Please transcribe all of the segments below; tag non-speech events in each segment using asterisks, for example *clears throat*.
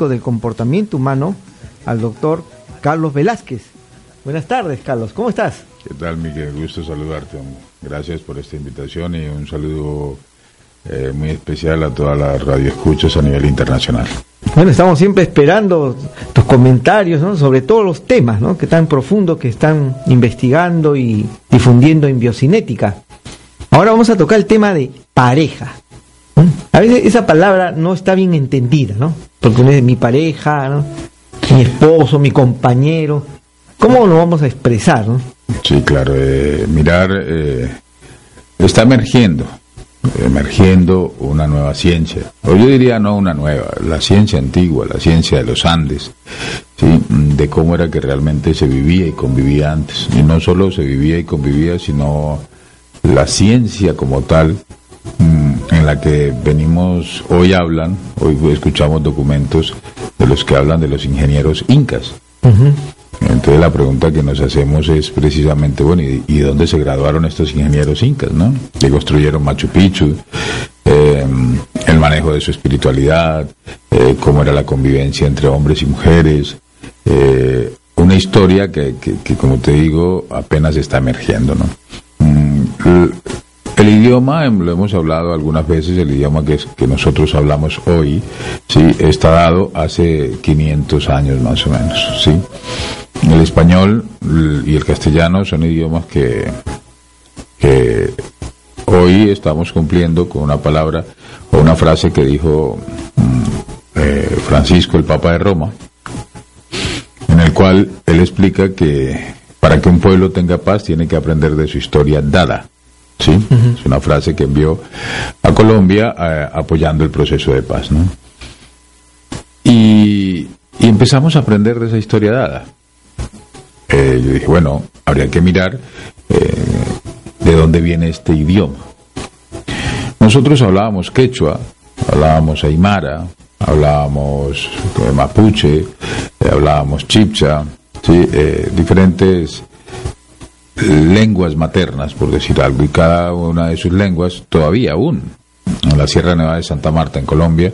científico del comportamiento humano, al doctor Carlos Velázquez. Buenas tardes, Carlos. ¿Cómo estás? ¿Qué tal, Miguel? Gusto saludarte. Gracias por esta invitación y un saludo eh, muy especial a todas las radioescuchas a nivel internacional. Bueno, estamos siempre esperando tus comentarios ¿no? sobre todos los temas ¿no? que tan profundos que están investigando y difundiendo en biocinética. Ahora vamos a tocar el tema de pareja. A veces esa palabra no está bien entendida, ¿no? Porque uno es mi pareja, mi esposo, mi compañero. ¿Cómo lo vamos a expresar? ¿no? Sí, claro. Eh, mirar, eh, está emergiendo, emergiendo una nueva ciencia. O yo diría no una nueva, la ciencia antigua, la ciencia de los Andes, ¿sí? de cómo era que realmente se vivía y convivía antes. Y no solo se vivía y convivía, sino la ciencia como tal mm, en la que venimos, hoy hablan, hoy escuchamos documentos de los que hablan de los ingenieros incas. Entonces la pregunta que nos hacemos es precisamente, bueno, ¿y, dónde se graduaron estos ingenieros incas, no? Que construyeron Machu Picchu, eh, el manejo de su espiritualidad, eh, cómo era la convivencia entre hombres y mujeres, eh, una historia que, que, como te digo, apenas está emergiendo, ¿no? Mm, el idioma, em, lo hemos hablado algunas veces, el idioma que, nosotros hablamos hoy, sí, está dado hace 500 años más o menos, sí. El español y el castellano son idiomas que, que hoy estamos cumpliendo con una palabra o una frase que dijo mm, eh, Francisco, el Papa de Roma, en el cual él explica que para que un pueblo tenga paz tiene que aprender de su historia dada. ¿Sí? Es una frase que envió a Colombia eh, apoyando el proceso de paz. ¿no? Y, empezamos a aprender de esa historia dada. Eh, yo dije, bueno, habría que mirar eh, de dónde viene este idioma. Nosotros hablábamos quechua, hablábamos aymara, hablábamos mapuche, hablábamos chipcha, ¿sí? diferentes lenguas maternas, por decir algo, y cada una de sus lenguas todavía aún. En la Sierra Nevada de Santa Marta, en Colombia,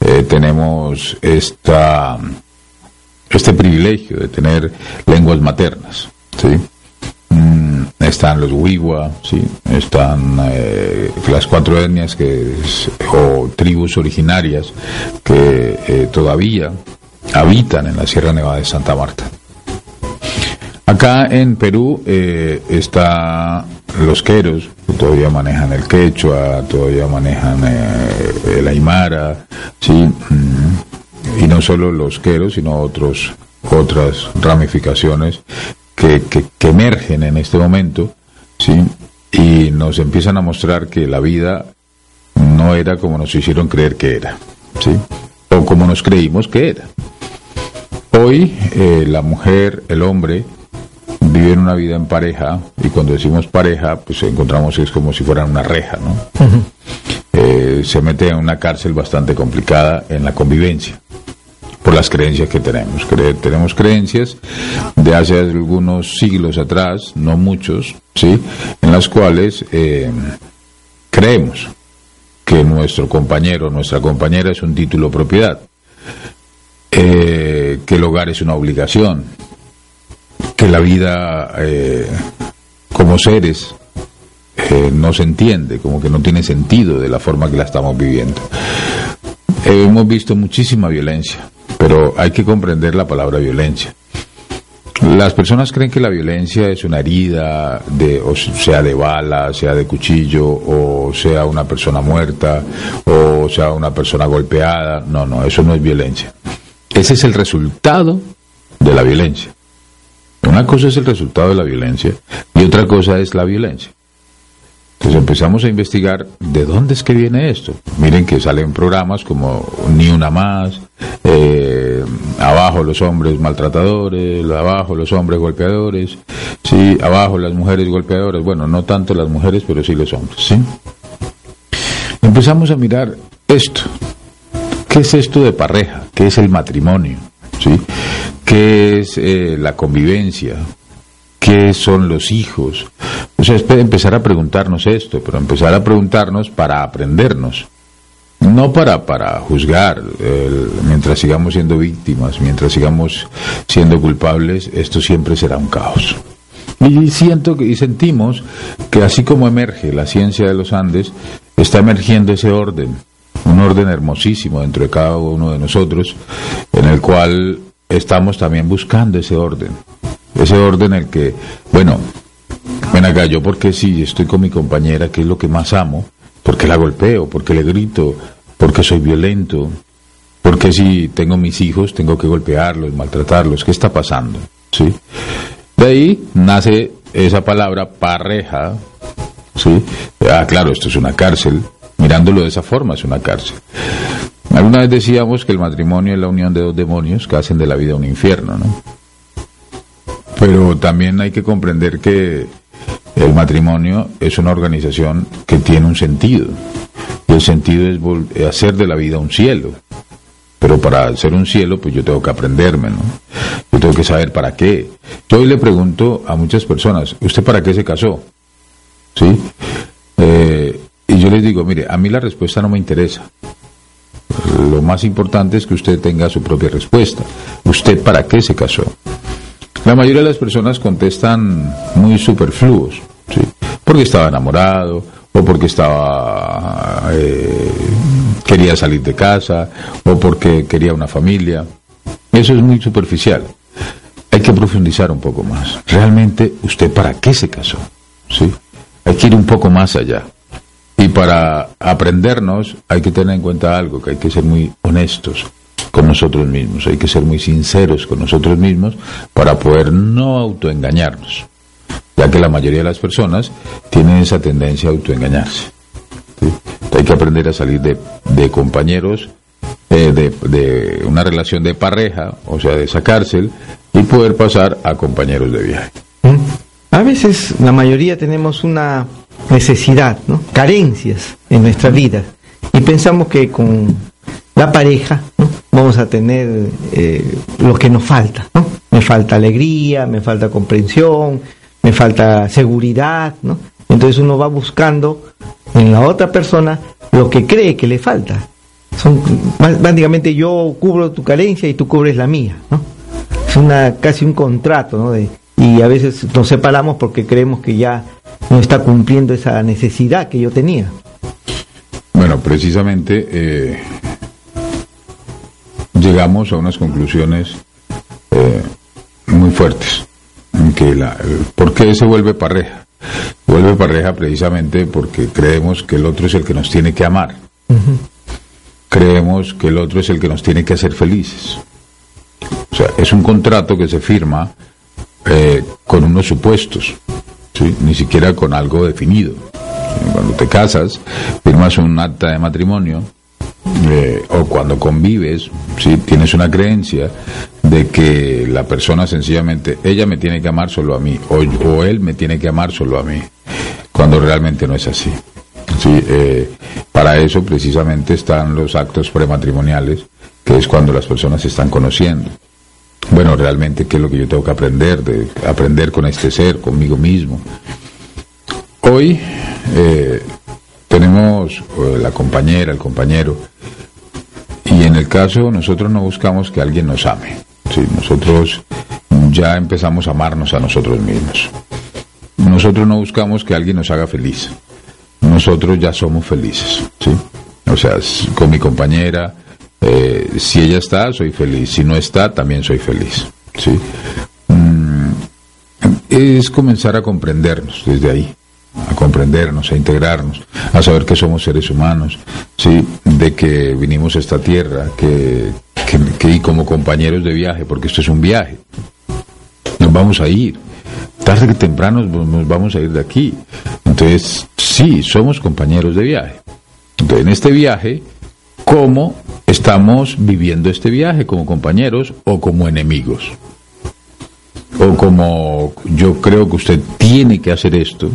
eh, tenemos esta, este privilegio de tener lenguas maternas. ¿sí? Mm, están los Wiwa, ¿sí? están eh, las cuatro etnias que o tribus originarias que eh, todavía habitan en la Sierra Nevada de Santa Marta. Acá en Perú eh, está los queros, que todavía manejan el quechua, todavía manejan eh, el aymara, ¿sí? Mm, y no solo los queros, sino otros, otras ramificaciones que, que, que emergen en este momento, ¿sí? y nos empiezan a mostrar que la vida no era como nos hicieron creer que era, ¿sí? o como nos creímos que era. Hoy eh, la mujer, el hombre, viven una vida en pareja y cuando decimos pareja, pues encontramos que es como si fueran una reja, ¿no? Eh, se mete en una cárcel bastante complicada en la convivencia por las creencias que tenemos. tenemos creencias de hace algunos siglos atrás, no muchos, ¿sí? En las cuales eh, creemos que nuestro compañero, nuestra compañera es un título propiedad, eh, que el hogar es una obligación, que la vida eh, como seres eh, no se entiende, como que no tiene sentido de la forma que la estamos viviendo. Eh, hemos visto muchísima violencia, pero hay que comprender la palabra violencia. Las personas creen que la violencia es una herida, de, o sea de bala, sea de cuchillo, o sea una persona muerta, o sea una persona golpeada. No, no, eso no es violencia. Ese es el resultado de la violencia. Una cosa es el resultado de la violencia y otra cosa es la violencia. Entonces empezamos a investigar de dónde es que viene esto. Miren que salen programas como Ni una más, eh, abajo los hombres maltratadores, abajo los hombres golpeadores, sí, abajo las mujeres golpeadoras. Bueno, no tanto las mujeres, pero sí los hombres, ¿sí? Empezamos a mirar esto. ¿Qué es esto de pareja? ¿Qué es el matrimonio? ¿Sí? qué eh, la convivencia, qué son los hijos. O sea, empezar a preguntarnos esto, pero empezar a preguntarnos para aprendernos. no para, para juzgar, mientras sigamos siendo víctimas, mientras sigamos siendo culpables, esto siempre será un caos. Y siento y sentimos que así como emerge la ciencia de los Andes, está emergiendo ese orden, un orden hermosísimo dentro de cada uno de nosotros, en el cual estamos también buscando ese orden, ese orden en el que, bueno, ven acá, yo porque si estoy con mi compañera, que es lo que más amo, porque la golpeo, porque le grito, porque soy violento, porque si tengo mis hijos tengo que golpearlos, maltratarlos, ¿qué está pasando? ¿Sí? De ahí nace esa palabra pareja, ¿sí? Ah, claro, esto es una cárcel, mirándolo de esa forma es una cárcel. Alguna vez decíamos que el matrimonio es la unión de dos demonios que hacen de la vida un infierno, ¿no? Pero también hay que comprender que el matrimonio es una organización que tiene un sentido. Y el sentido es hacer de la vida un cielo. Pero para ser un cielo, pues yo tengo que aprenderme, ¿no? Yo tengo que saber para qué. Yo hoy le pregunto a muchas personas, ¿usted para qué se casó? ¿Sí? Eh, y yo les digo, mire, a mí la respuesta no me interesa. Lo más importante es que usted tenga su propia respuesta. ¿Usted para qué se casó? La mayoría de las personas contestan muy superfluos, ¿sí? porque estaba enamorado, o porque estaba eh, quería salir de casa, o porque quería una familia. Eso es muy superficial. Hay que profundizar un poco más. Realmente, ¿usted para qué se casó? ¿Sí? Hay que ir un poco más allá. Y para aprendernos hay que tener en cuenta algo, que hay que ser muy honestos con nosotros mismos, hay que ser muy sinceros con nosotros mismos para poder no autoengañarnos, ya que la mayoría de las personas tienen esa tendencia a autoengañarse. Hay que aprender a salir de, compañeros, eh, de, de, una relación de pareja, o sea, de esa cárcel, y poder pasar a compañeros de viaje. A veces la mayoría tenemos una necesidad, ¿no? carencias en nuestra vida, y pensamos que con la pareja vamos a tener eh, lo que nos falta, ¿no? Me falta alegría, me falta comprensión, me falta seguridad, ¿no? Entonces uno va buscando en la otra persona lo que cree que le falta. Son yo cubro tu carencia y tú cubres la mía, ¿no? Es una casi un contrato, ¿no? De, y a veces nos separamos porque creemos que ya no está cumpliendo esa necesidad que yo tenía. Bueno, precisamente eh, llegamos a unas conclusiones eh, muy fuertes. que la, ¿Por qué se vuelve pareja? Vuelve pareja precisamente porque creemos que el otro es el que nos tiene que amar. Creemos que el otro es el que nos tiene que hacer felices. O sea, es un contrato que se firma eh, con unos supuestos, ni siquiera con algo definido. Cuando te casas, firmas un acta de matrimonio eh, o cuando convives, si tienes una creencia de que la persona sencillamente, ella me tiene que amar solo a mí, o, él me tiene que amar solo a mí, cuando realmente no es así. Sí, eh, para eso precisamente están los actos prematrimoniales, que es cuando las personas se están conociendo. Bueno, realmente, ¿qué es lo que yo tengo que aprender? De aprender con este ser, conmigo mismo. Hoy eh, tenemos la compañera, el compañero, y en el caso nosotros no buscamos que alguien nos ame, ¿sí? nosotros ya empezamos a amarnos a nosotros mismos. Nosotros no buscamos que alguien nos haga feliz, nosotros ya somos felices. ¿sí? O sea, con mi compañera, eh, si ella está, soy feliz, si no está, también soy feliz. ¿sí? Mm, es comenzar a comprendernos desde ahí a comprendernos, a integrarnos, a saber que somos seres humanos, sí, de que vinimos a esta tierra, que, que, y como compañeros de viaje, porque esto es un viaje, nos vamos a ir, tarde que temprano nos vamos a ir de aquí. Entonces, sí, somos compañeros de viaje. Entonces, en este viaje, ¿cómo estamos viviendo este viaje? ¿Como compañeros o como enemigos? O como yo creo que usted tiene que hacer esto,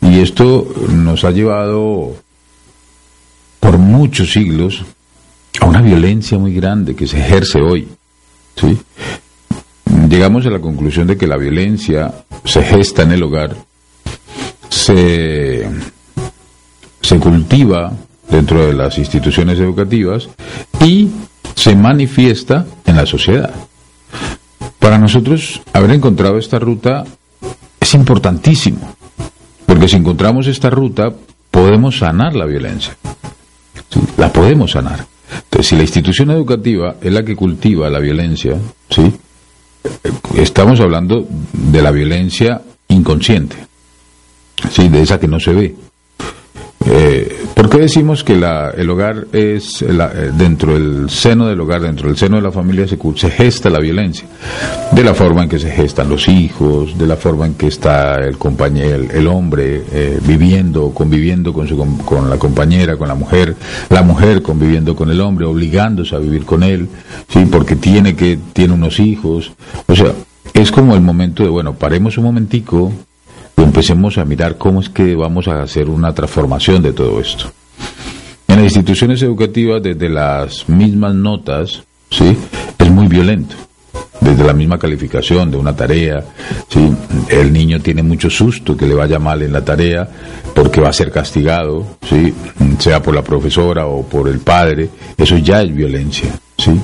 y esto nos ha llevado por muchos siglos a una violencia muy grande que se ejerce hoy. ¿sí? Llegamos a la conclusión de que la violencia se gesta en el hogar, se, se cultiva dentro de las instituciones educativas y se manifiesta en la sociedad. Para nosotros, haber encontrado esta ruta es importantísimo, porque si encontramos esta ruta, podemos sanar la violencia. La podemos sanar. Entonces, si la institución educativa es la que cultiva la violencia, ¿sí? estamos hablando de la violencia inconsciente, ¿sí? de esa que no se ve. Eh, ¿Por qué decimos que el hogar es eh, dentro del seno del hogar, dentro del seno de la familia se, gesta la violencia? De la forma en que se gestan los hijos, de la forma en que está el compañero, el, hombre eh, viviendo, conviviendo con, su, con la compañera, con la mujer, la mujer conviviendo con el hombre, obligándose a vivir con él, sí, porque tiene que tiene unos hijos, o sea, es como el momento de bueno, paremos un momentico, empecemos a mirar cómo es que vamos a hacer una transformación de todo esto. En las instituciones educativas, desde las mismas notas, ¿sí? es muy violento. Desde la misma calificación de una tarea, ¿sí? el niño tiene mucho susto que le vaya mal en la tarea porque va a ser castigado, ¿sí? sea por la profesora o por el padre, eso ya es violencia. ¿sí?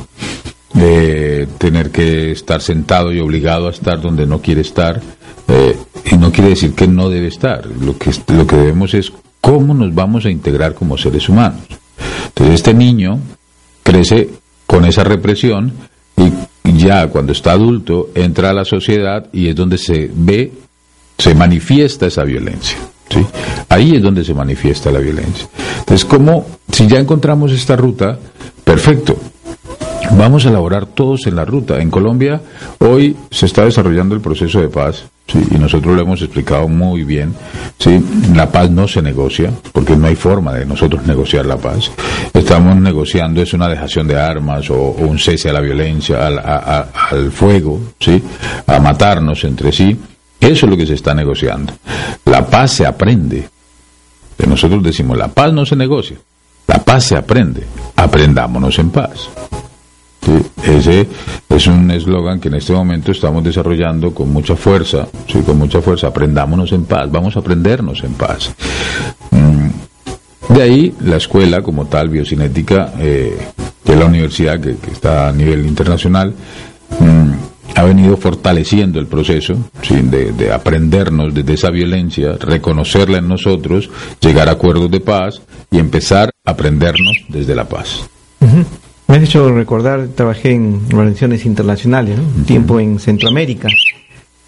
Eh, tener que estar sentado y obligado a estar donde no quiere estar, eh, y no quiere decir que no debe estar. Lo que, lo que debemos es cómo nos vamos a integrar como seres humanos. Entonces este niño crece con esa represión y ya cuando está adulto entra a la sociedad y es donde se ve, se manifiesta esa violencia. ¿sí? Ahí es donde se manifiesta la violencia. Entonces, como si ya encontramos esta ruta, perfecto, Vamos a elaborar todos en la ruta. En Colombia hoy se está desarrollando el proceso de paz y nosotros lo hemos explicado muy bien. ¿sí? La paz no se negocia porque no hay forma de nosotros negociar la paz. Estamos negociando es una dejación de armas o, un cese a la violencia, al, al fuego, ¿sí? a matarnos entre sí. Eso es lo que se está negociando. La paz se aprende. Nosotros decimos, la paz no se negocia, la paz se aprende. Aprendámonos en paz. Ese es un eslogan que en este momento estamos desarrollando con mucha fuerza, sí, con mucha fuerza. Aprendámonos en paz, vamos a aprendernos en paz. Mm, de ahí la escuela como tal, biocinética, eh, de la universidad que, está a nivel internacional, mm, ha venido fortaleciendo el proceso de, aprendernos desde esa violencia, reconocerla en nosotros, llegar a acuerdos de paz y empezar a aprendernos desde la paz. Me has hecho recordar, trabajé en organizaciones internacionales, un tiempo en Centroamérica,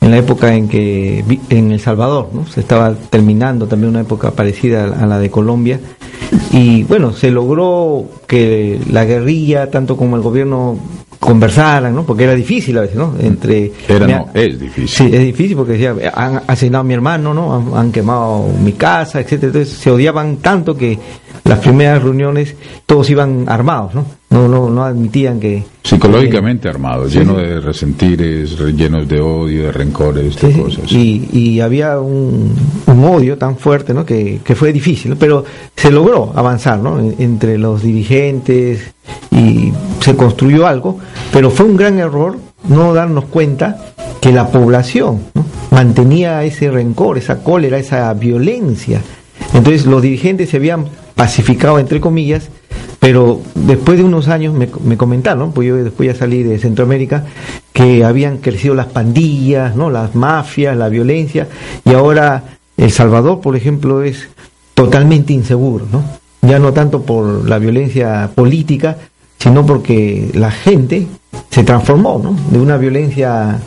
en la época en que en El Salvador, ¿no? se estaba terminando también una época parecida a la de Colombia, y bueno, se logró que la guerrilla, tanto como el gobierno, conversaran, ¿no? Porque era difícil a veces, ¿no? Entre... Era, no, es difícil. Sí, es difícil porque decía, han asesinado a mi hermano, ¿no? Han, han, quemado mi casa, etcétera. Entonces se odiaban tanto que las primeras reuniones todos iban armados, ¿no? No, no, no admitían que... Psicológicamente armados, llenos de resentires, llenos de odio, de rencores, de cosas. Y, y había un, un, odio tan fuerte, ¿no? Que, que fue difícil, pero se logró avanzar, ¿no? Entre los dirigentes y se construyó algo, pero fue un gran error no darnos cuenta que la población mantenía ese rencor, esa cólera, esa violencia. Entonces los dirigentes se habían pacificado, entre comillas, pero después de unos años me, me, comentaron, pues yo después ya salí de Centroamérica, que habían crecido las pandillas, ¿no? las mafias, la violencia, y ahora El Salvador, por ejemplo, es totalmente inseguro, ¿no? ya no tanto por la violencia política, sino porque la gente se transformó, ¿no? De una violencia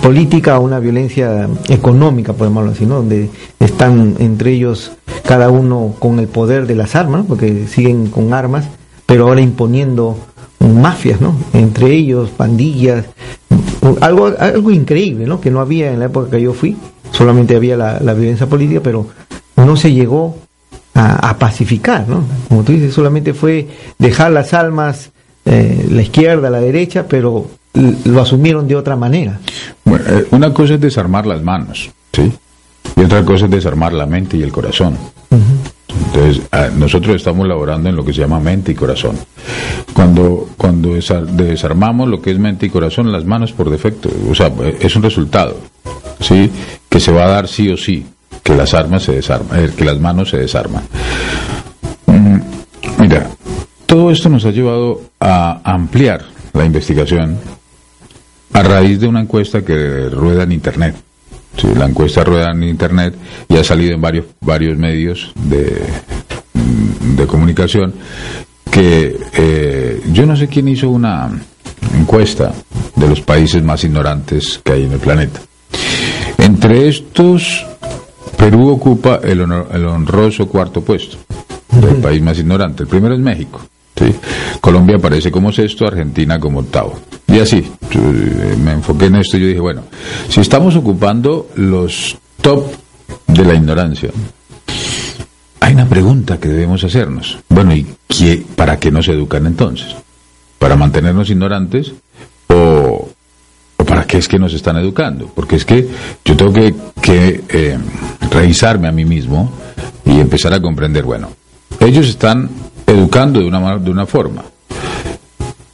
política a una violencia económica, podemos decir, ¿no? Donde están entre ellos cada uno con el poder de las armas, porque siguen con armas, pero ahora imponiendo mafias, ¿no? Entre ellos, pandillas, algo, algo increíble, ¿no? Que no había en la época que yo fui, solamente había la, violencia política, pero no se llegó a, pacificar, ¿no? Como tú dices, solamente fue dejar las almas, eh, la izquierda, la derecha, pero lo asumieron de otra manera. Bueno, eh, una cosa es desarmar las manos, ¿sí? Y otra cosa es desarmar la mente y el corazón. Entonces, ah, nosotros estamos laborando en lo que se llama mente y corazón. Cuando, cuando desarmamos lo que es mente y corazón, las manos por defecto, o sea, es un resultado, ¿sí? Que se va a dar sí o sí, que las armas se desarman, eh, que las manos se desarman. Mm, Mira, todo esto nos ha llevado a ampliar la investigación a raíz de una encuesta que rueda en Internet. Sí, la encuesta rueda en Internet y ha salido en varios, varios medios de, de comunicación que eh, yo no sé quién hizo una encuesta de los países más ignorantes que hay en el planeta. Entre estos, Perú ocupa el, el honroso cuarto puesto del país más ignorante. El primero es México. ¿sí? Colombia aparece como sexto, Argentina como octavo. Y así, me enfoqué en esto y yo dije, bueno, si estamos ocupando los top de la ignorancia, hay una pregunta que debemos hacernos. Bueno, ¿y qué, para qué nos educan entonces? ¿Para mantenernos ignorantes o, o para qué es que nos están educando? Porque es que yo tengo que, que eh, revisarme a mí mismo y empezar a comprender, bueno, ellos están educando de una, de una forma.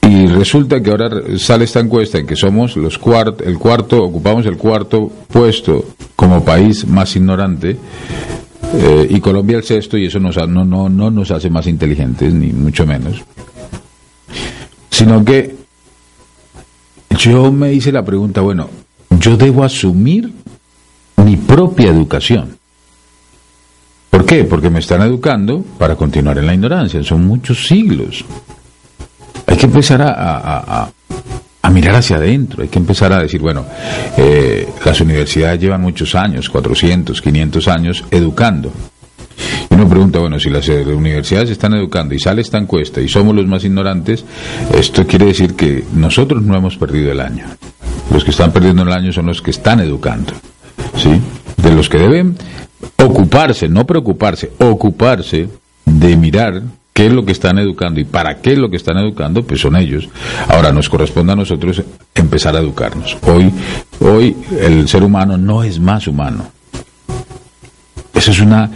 Y resulta que ahora sale esta encuesta en que somos los cuart, el cuarto, ocupamos el cuarto puesto como país más ignorante eh, y Colombia el sexto y eso nos, no, no, no nos hace más inteligentes, ni mucho menos. Sino que yo me hice la pregunta, bueno, yo debo asumir mi propia educación. ¿Por qué? Porque me están educando para continuar en la ignorancia. Son muchos siglos. Hay que empezar a, mirar hacia adentro. Hay que empezar a decir, bueno, eh, las universidades llevan muchos años, 400, 500 años, educando. Y uno pregunta, bueno, si las universidades están educando y sale esta encuesta y somos los más ignorantes, esto quiere decir que nosotros no hemos perdido el año. Los que están perdiendo el año son los que están educando. ¿Sí? De los que deben ocuparse, no preocuparse, ocuparse de mirar qué es lo que están educando y para qué es lo que están educando, pues son ellos. Ahora nos corresponde a nosotros empezar a educarnos. Hoy, hoy el ser humano no es más humano. Eso es una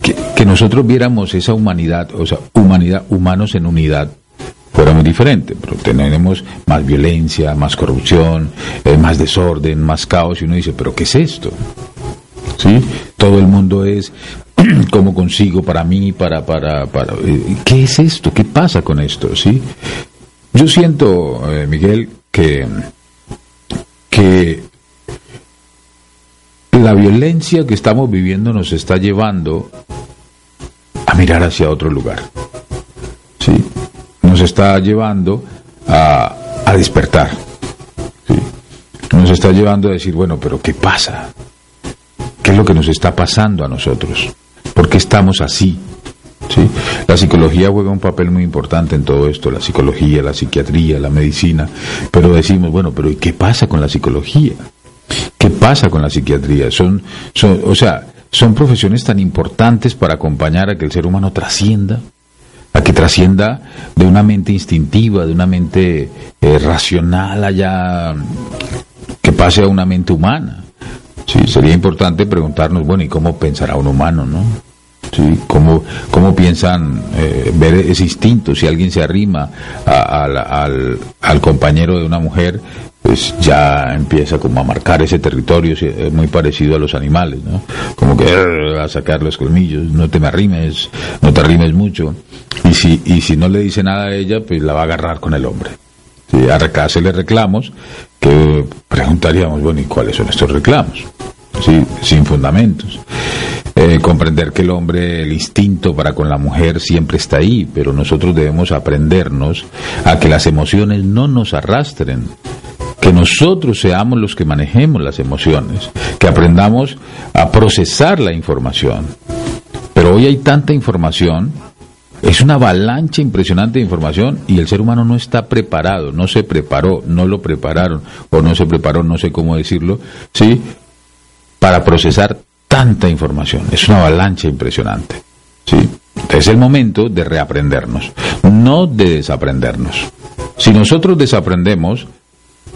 que, nosotros viéramos esa humanidad, o sea, humanidad, humanos en unidad, fuera muy diferente, pero tenemos más violencia, más corrupción, eh, más desorden, más caos, y uno dice, pero ¿qué es esto? ¿sí? Todo el mundo es *clears throat* cómo consigo para mí, para, para, para, eh, ¿qué es esto? ¿Qué pasa con esto? ¿sí? Yo siento, eh, Miguel, que, que la violencia que estamos viviendo nos está llevando a mirar hacia otro lugar, ¿sí? Nos está llevando a, a despertar. Nos está llevando a decir, bueno, pero ¿qué pasa? ¿Qué es lo que nos está pasando a nosotros? ¿Por qué estamos así? ¿Sí? La psicología juega un papel muy importante en todo esto, la psicología, la psiquiatría, la medicina, pero decimos, bueno, pero ¿y qué pasa con la psicología? ¿Qué pasa con la psiquiatría? Son, son, o sea, son profesiones tan importantes para acompañar a que el ser humano trascienda, a que trascienda de una mente instintiva, de una mente eh, racional allá, que pase a una mente humana. Sí, sería importante preguntarnos, bueno, ¿y cómo pensará un humano, no? Sí, ¿Cómo, cómo piensan eh, ver ese instinto? Si alguien se arrima al, al, compañero de una mujer, pues ya empieza como a marcar ese territorio, es muy parecido a los animales, ¿no? Como que a sacar los colmillos, no te me arrimes, no te arrimes mucho. Y si, y si no le dice nada a ella, pues la va a agarrar con el hombre. ¿Sí? A le reclamos, que preguntaríamos, bueno, ¿y cuáles son estos reclamos? ¿Sí? Sin fundamentos. Eh, comprender que el hombre, el instinto para con la mujer siempre está ahí, pero nosotros debemos aprendernos a que las emociones no nos arrastren, que nosotros seamos los que manejemos las emociones, que aprendamos a procesar la información. Pero hoy hay tanta información es una avalancha impresionante de información y el ser humano no está preparado, no se preparó, no lo prepararon o no se preparó, no sé cómo decirlo, ¿sí? Para procesar tanta información. Es una avalancha impresionante, ¿sí? Es el momento de reaprendernos, no de desaprendernos. Si nosotros desaprendemos,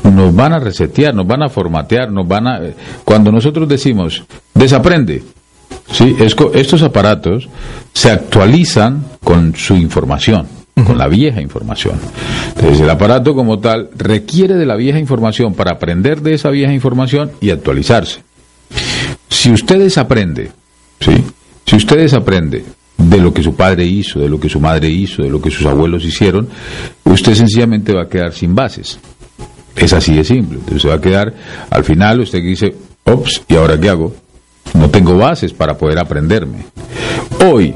nos van a resetear, nos van a formatear, nos van a... Cuando nosotros decimos, desaprende, ¿sí? estos aparatos se actualizan con su información, con la vieja información. Entonces el aparato como tal requiere de la vieja información para aprender de esa vieja información y actualizarse. Si ustedes aprenden, ¿sí? si ustedes aprenden de lo que su padre hizo, de lo que su madre hizo, de lo que sus abuelos hicieron, usted sencillamente va a quedar sin bases. Es así de simple. Entonces va a quedar, al final usted dice, ops, ¿y ahora qué hago? No tengo bases para poder aprenderme. Hoy,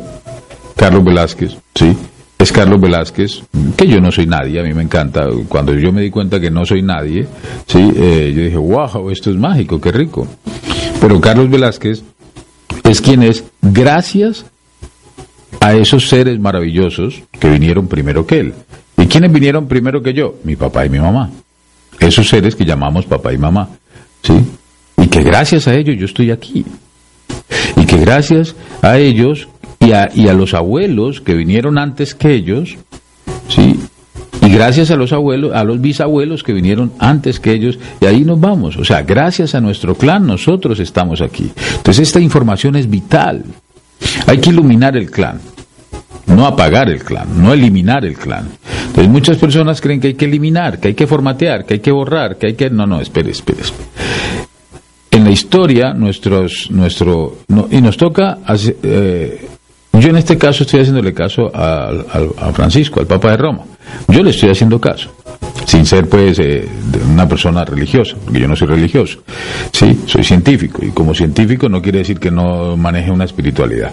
Carlos Velázquez, ¿sí? Es Carlos Velázquez, que yo no soy nadie, a mí me encanta. Cuando yo me di cuenta que no soy nadie, ¿sí? Eh, yo dije, wow, esto es mágico, qué rico. Pero Carlos Velázquez es quien es gracias a esos seres maravillosos que vinieron primero que él. ¿Y quiénes vinieron primero que yo? Mi papá y mi mamá. Esos seres que llamamos papá y mamá. ¿Sí? Y que gracias a ellos yo estoy aquí. Y que gracias a ellos y a, y a los abuelos que vinieron antes que ellos, ¿sí? Y gracias a los abuelos, a los bisabuelos que vinieron antes que ellos, y ahí nos vamos. O sea, gracias a nuestro clan nosotros estamos aquí. Entonces esta información es vital. Hay que iluminar el clan, no apagar el clan, no eliminar el clan. Entonces muchas personas creen que hay que eliminar, que hay que formatear, que hay que borrar, que hay que... No, no, espere, espere. En la historia, nuestros, nuestro, y nos toca eh, yo en este caso estoy haciéndole caso a, Francisco, al Papa de Roma. Yo le estoy haciendo caso, sin ser pues eh, una persona religiosa, porque yo no soy religioso. Sí, soy científico y como científico no quiere decir que no maneje una espiritualidad.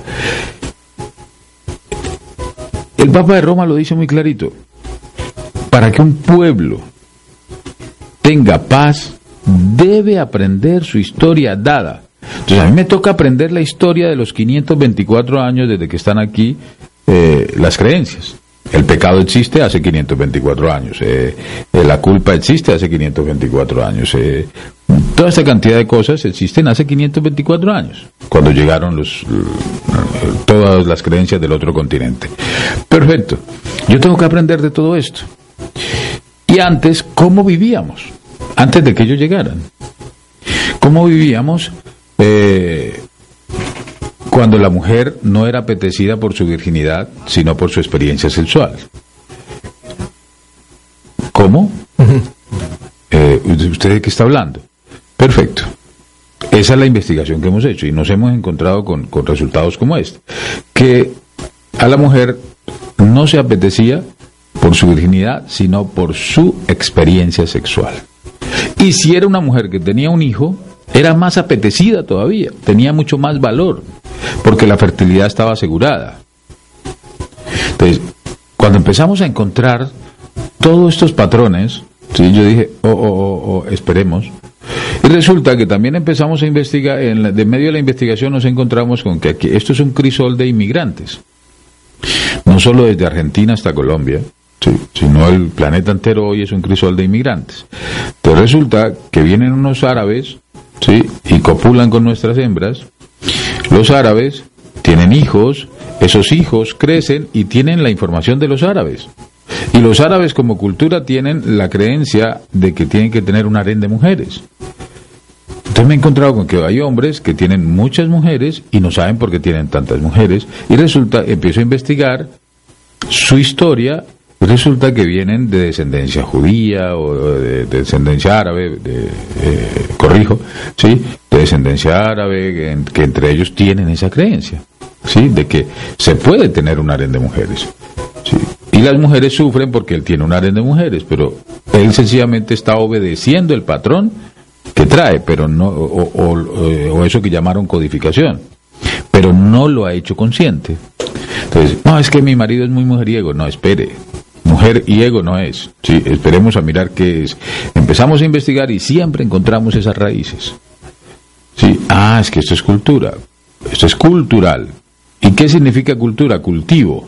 El Papa de Roma lo dice muy clarito. Para que un pueblo tenga paz, debe aprender su historia dada entonces a mí me toca aprender la historia de los 524 años desde que están aquí eh, las creencias. El pecado existe hace 524 años, eh, eh, la culpa existe hace 524 años, toda esta cantidad de cosas existen hace 524 años, cuando llegaron los, todas las creencias del otro continente. Perfecto, yo tengo que aprender de todo esto. Y antes, ¿cómo vivíamos? Antes de que ellos llegaran. ¿Cómo vivíamos? Eh, cuando la mujer no era apetecida por su virginidad, sino por su experiencia sexual. ¿Cómo? Eh, ¿Usted de qué está hablando? Perfecto. Esa es la investigación que hemos hecho y nos hemos encontrado con, con resultados como este. Que a la mujer no se apetecía por su virginidad, sino por su experiencia sexual. Y si era una mujer que tenía un hijo, era más apetecida todavía, tenía mucho más valor, porque la fertilidad estaba asegurada. Entonces, cuando empezamos a encontrar todos estos patrones, ¿sí? yo dije, oh, oh, oh, oh esperemos. Y resulta que también empezamos a investigar, en de medio de la investigación nos encontramos con que aquí, esto es un crisol de inmigrantes, no solo desde Argentina hasta Colombia, sino el planeta entero hoy es un crisol de inmigrantes. Pero resulta que vienen unos árabes ¿sí? y copulan con nuestras hembras, los árabes tienen hijos, esos hijos crecen y tienen la información de los árabes. Y los árabes como cultura tienen la creencia de que tienen que tener un harén de mujeres. Entonces me he encontrado con que hay hombres que tienen muchas mujeres y no saben por qué tienen tantas mujeres. Y resulta, empiezo a investigar su historia resulta que vienen de descendencia judía o de, descendencia árabe, de, eh, corrijo, ¿sí? de descendencia árabe, que, entre ellos tienen esa creencia, ¿sí? de que se puede tener un harén de mujeres. Y las mujeres sufren porque él tiene un harén de mujeres, pero él sencillamente está obedeciendo el patrón que trae, pero no, o, o eso que llamaron codificación, pero no lo ha hecho consciente. Entonces, no, es que mi marido es muy mujeriego. No, espere, mujer y ego no es. Sí, esperemos a mirar qué es. Empezamos a investigar y siempre encontramos esas raíces. Sí, ah, es que esto es cultura. Esto es cultural. ¿Y qué significa cultura? Cultivo.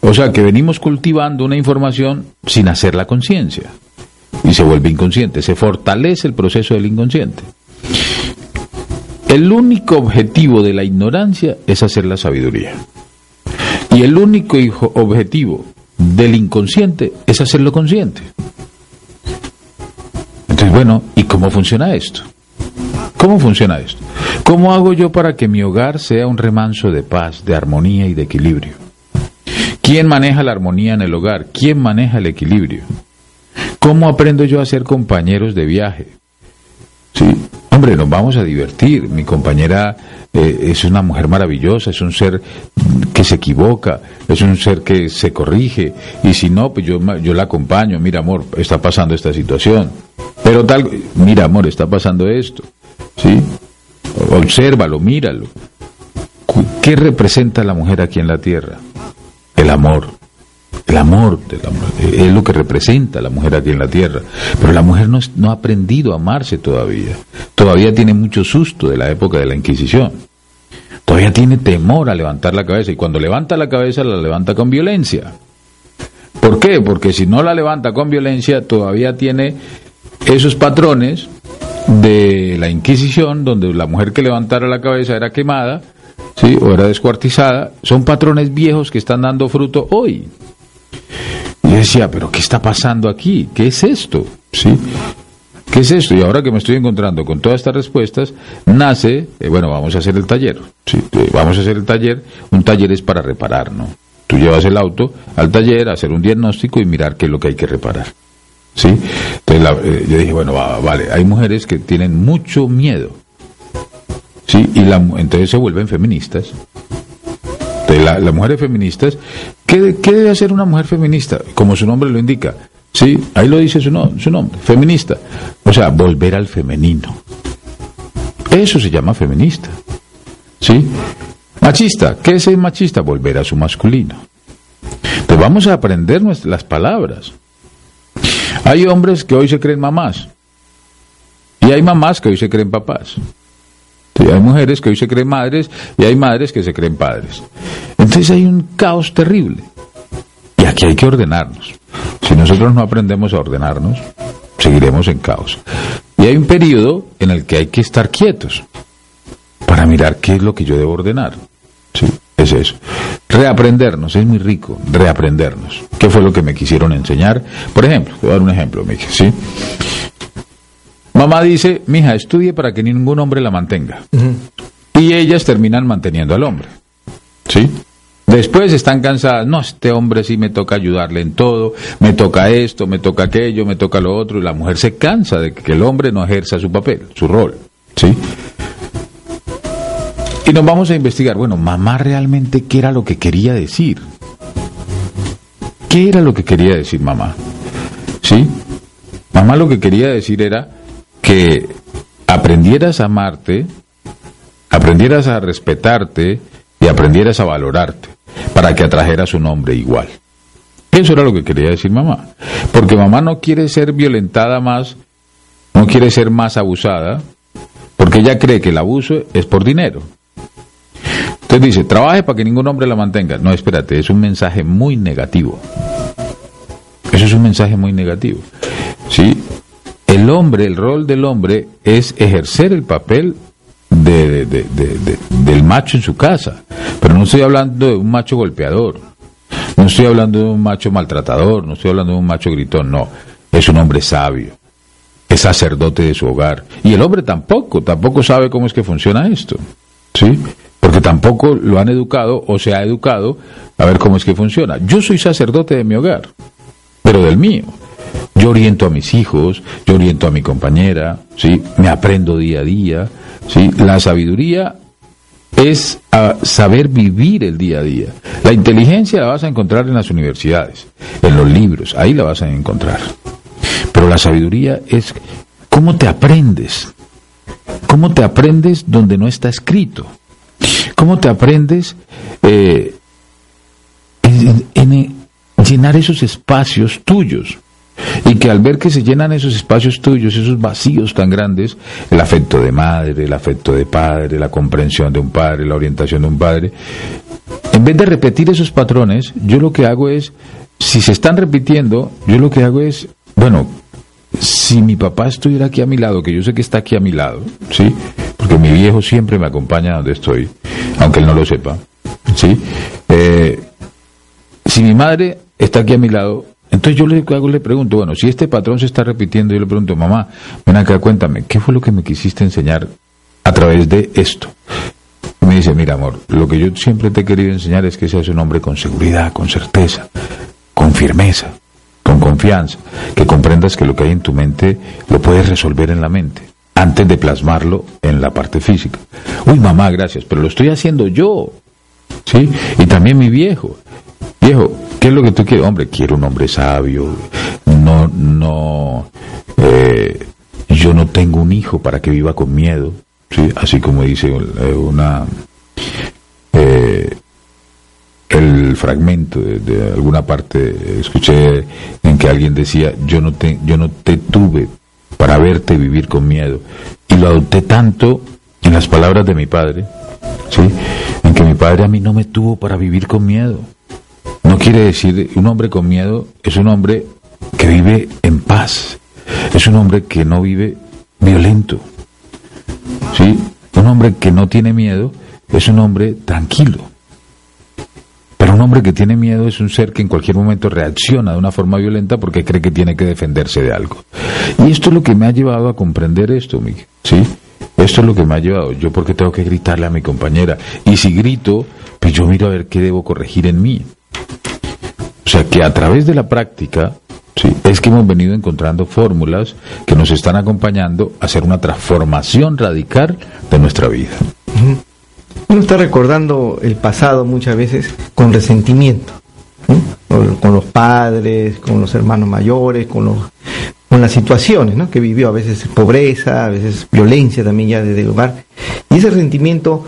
O sea, que venimos cultivando una información sin hacer la conciencia. Y se vuelve inconsciente, se fortalece el proceso del inconsciente. El único objetivo de la ignorancia es hacer la sabiduría. Y el único objetivo del inconsciente es hacerlo consciente. Entonces, bueno, ¿y cómo funciona esto? ¿Cómo funciona esto? ¿Cómo hago yo para que mi hogar sea un remanso de paz, de armonía y de equilibrio? ¿Quién maneja la armonía en el hogar? ¿Quién maneja el equilibrio? ¿Cómo aprendo yo a ser compañeros de viaje? ¿Sí? Hombre, nos vamos a divertir. Mi compañera eh, es una mujer maravillosa, es un ser que se equivoca, es un ser que se corrige. Y si no, pues yo, yo la acompaño. Mira, amor, está pasando esta situación. Pero tal, mira, amor, está pasando esto. ¿Sí? Obsérvalo, míralo. ¿Qué representa la mujer aquí en la tierra? El amor. El amor es lo que representa la mujer aquí en la tierra. Pero la mujer no, no ha aprendido a amarse todavía. Todavía tiene mucho susto de la época de la Inquisición. Todavía tiene temor a levantar la cabeza. Y cuando levanta la cabeza, la levanta con violencia. ¿Por qué? Porque si no la levanta con violencia, todavía tiene esos patrones de la Inquisición, donde la mujer que levantara la cabeza era quemada, ¿sí? o era descuartizada, son patrones viejos que están dando fruto hoy. Decía, pero ¿qué está pasando aquí? ¿Qué es esto? ¿Sí? ¿Qué es esto? Y ahora que me estoy encontrando con todas estas respuestas, nace, eh, bueno, vamos a hacer el taller. ¿sí? Eh, vamos a hacer el taller. Un taller es para reparar, ¿no? Tú llevas el auto al taller, a hacer un diagnóstico y mirar qué es lo que hay que reparar. ¿Sí? Entonces eh, yo dije, bueno, vale, hay mujeres que tienen mucho miedo. ¿Sí? Y la, entonces se vuelven feministas. Las la mujeres feministas, ¿qué, ¿qué, debe hacer una mujer feminista? Como su nombre lo indica. Sí, ahí lo dice su, nombre, feminista. O sea, volver al femenino. Eso se llama feminista. ¿Sí? Machista, ¿qué es el machista? Volver a su masculino. Entonces vamos a aprender las palabras. Hay hombres que hoy se creen mamás. Y hay mamás que hoy se creen papás. Hay mujeres que hoy se creen madres y hay madres que se creen padres. Entonces hay un caos terrible. Y aquí hay que ordenarnos. Si nosotros no aprendemos a ordenarnos, seguiremos en caos. Y hay un periodo en el que hay que estar quietos para mirar qué es lo que yo debo ordenar. Sí, es eso. Reaprendernos, es muy rico, reaprendernos. ¿Qué fue lo que me quisieron enseñar? Por ejemplo, voy a dar un ejemplo, Miki, ¿sí? Mamá dice, mija, estudie para que ningún hombre la mantenga. Y ellas terminan manteniendo al hombre. ¿Sí? Después están cansadas, no, este hombre sí me toca ayudarle en todo, me toca esto, me toca aquello, me toca lo otro, y la mujer se cansa de que el hombre no ejerza su papel, su rol, ¿sí? Y nos vamos a investigar, bueno, mamá realmente qué era lo que quería decir. ¿Qué era lo que quería decir mamá? ¿Sí? Mamá lo que quería decir era, que aprendieras a amarte, aprendieras a respetarte y aprendieras a valorarte para que atrajeras un hombre igual. Eso era lo que quería decir mamá. Porque mamá no quiere ser violentada más, no quiere ser más abusada, porque ella cree que el abuso es por dinero. Entonces dice, trabaje para que ningún hombre la mantenga. No, espérate, es un mensaje muy negativo. Eso es un mensaje muy negativo. ¿Sí? El hombre, el rol del hombre es ejercer el papel de, del macho en su casa. Pero no estoy hablando de un macho golpeador, no estoy hablando de un macho maltratador, no estoy hablando de un macho gritón, no. Es un hombre sabio, es sacerdote de su hogar. Y el hombre tampoco, tampoco sabe cómo es que funciona esto. ¿Sí? Porque tampoco lo han educado o se ha educado a ver cómo es que funciona. Yo soy sacerdote de mi hogar, pero del mío. Yo oriento a mis hijos, yo oriento a mi compañera, ¿sí? Me aprendo día a día, ¿sí? La sabiduría es saber vivir el día a día. La inteligencia la vas a encontrar en las universidades, en los libros, ahí la vas a encontrar. Pero la sabiduría es cómo te aprendes, cómo te aprendes donde no está escrito, cómo te aprendes eh, en llenar esos espacios tuyos. Y que al ver que se llenan esos espacios tuyos, esos vacíos tan grandes, el afecto de madre, el afecto de padre, la comprensión de un padre, la orientación de un padre, en vez de repetir esos patrones, yo lo que hago es, si se están repitiendo, yo lo que hago es, bueno, si mi papá estuviera aquí a mi lado, que yo sé que está aquí a mi lado, ¿sí? Porque mi viejo siempre me acompaña donde estoy, aunque él no lo sepa, ¿sí? Eh, si mi madre está aquí a mi lado, entonces yo le hago, le pregunto, bueno, si este patrón se está repitiendo, yo le pregunto, mamá, ven acá, cuéntame, ¿qué fue lo que me quisiste enseñar a través de esto? Y me dice, mira, amor, lo que yo siempre te he querido enseñar es que seas un hombre con seguridad, con certeza, con firmeza, con confianza, que comprendas que lo que hay en tu mente lo puedes resolver en la mente. antes de plasmarlo en la parte física. Uy, mamá, gracias, pero lo estoy haciendo yo. ¿Sí? Y también mi viejo. Viejo, ¿qué es lo que tú quieres? Hombre, quiero un hombre sabio. No, no, eh, yo no tengo un hijo para que viva con miedo. ¿sí? Así como dice eh, una, eh, el fragmento de, alguna parte, escuché en que alguien decía, yo no te, yo no te tuve para verte vivir con miedo. Y lo adopté tanto en las palabras de mi padre, ¿sí? en que mi padre a mí no me tuvo para vivir con miedo. Quiere decir, un hombre con miedo es un hombre que vive en paz, es un hombre que no vive violento. ¿Sí? Un hombre que no tiene miedo es un hombre tranquilo. Pero un hombre que tiene miedo es un ser que en cualquier momento reacciona de una forma violenta porque cree que tiene que defenderse de algo. Y esto es lo que me ha llevado a comprender esto, Miguel. ¿Sí? Esto es lo que me ha llevado. Yo porque tengo que gritarle a mi compañera. Y si grito, pues yo miro a ver qué debo corregir en mí. O sea que a través de la práctica, es que hemos venido encontrando fórmulas que nos están acompañando a hacer una transformación radical de nuestra vida. Uno está recordando el pasado muchas veces con resentimiento, con los padres, con los hermanos mayores, con, los, con las situaciones ¿no? que vivió, a veces pobreza, a veces violencia también ya desde el hogar. Y ese resentimiento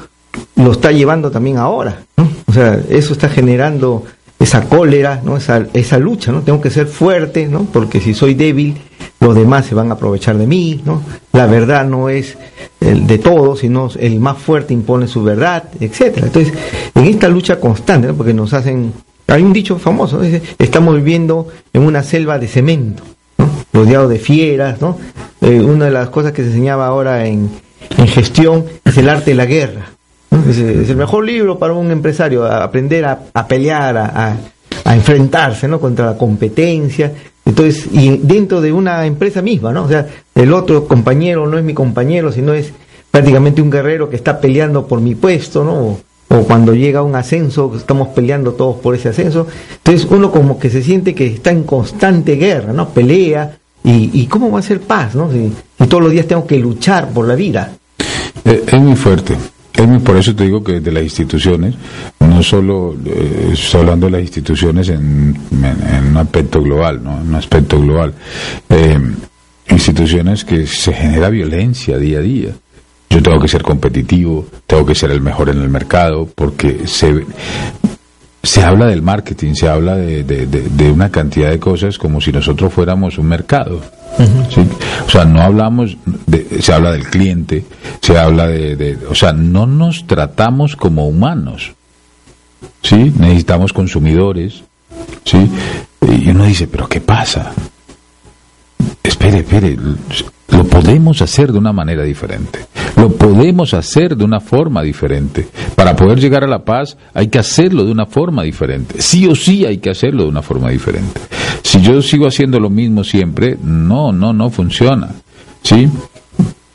lo está llevando también ahora. O sea, eso está generando esa cólera, ¿no? esa, esa lucha, ¿no? Tengo que ser fuerte, ¿no? Porque si soy débil, los demás se van a aprovechar de mí, ¿no? La verdad no es el de todos, sino el más fuerte impone su verdad, etcétera. Entonces, en esta lucha constante, ¿no? porque nos hacen, hay un dicho famoso, estamos viviendo en una selva de cemento, rodeado de fieras, ¿no? Eh, una de las cosas que se enseñaba ahora en, en gestión es el arte de la guerra. Es, el mejor libro para un empresario, aprender a, pelear, a, a, enfrentarse ¿no? contra la competencia. Entonces, y dentro de una empresa misma, ¿no? O sea, el otro compañero no es mi compañero, sino es prácticamente un guerrero que está peleando por mi puesto, ¿no? O, cuando llega un ascenso, estamos peleando todos por ese ascenso. Entonces, uno como que se siente que está en constante guerra, ¿no? Pelea. ¿Y, y cómo va a ser paz, ¿no? Si, todos los días tengo que luchar por la vida. Eh, es muy fuerte por eso te digo que de las instituciones, no solo eh, hablando de las instituciones en, un aspecto global, ¿no? Un aspecto global. Eh, instituciones que se genera violencia día a día. Yo tengo que ser competitivo, tengo que ser el mejor en el mercado, porque se, se habla del marketing, se habla de, de, una cantidad de cosas como si nosotros fuéramos un mercado. O sea, no hablamos, de, se habla del cliente, se habla de, o sea, no nos tratamos como humanos. ¿Sí? Necesitamos consumidores. ¿Sí? Y uno dice, pero ¿qué pasa? Espere, espere, lo podemos hacer de una manera diferente. Lo podemos hacer de una forma diferente. Para poder llegar a la paz hay que hacerlo de una forma diferente. Sí o sí hay que hacerlo de una forma diferente. Si yo sigo haciendo lo mismo siempre, no, no, no funciona. ¿Sí?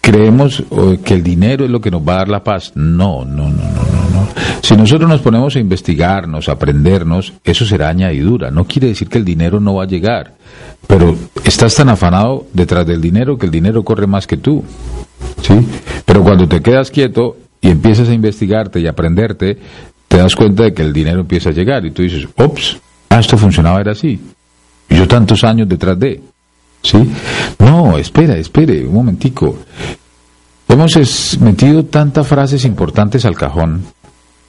Creemos que el dinero es lo que nos va a dar la paz. No, no, no, no, no. Si nosotros nos ponemos a investigarnos, aprendernos, eso será añadidura. No quiere decir que el dinero no va a llegar. Pero estás tan afanado detrás del dinero que el dinero corre más que tú. ¿Sí? Pero cuando te quedas quieto y empiezas a investigarte y aprenderte, te das cuenta de que el dinero empieza a llegar y tú dices, ops, esto funcionaba, era así. Y yo tantos años detrás de. ¿Sí? No, espera, espere, un momentico. Hemos metido tantas frases importantes al cajón,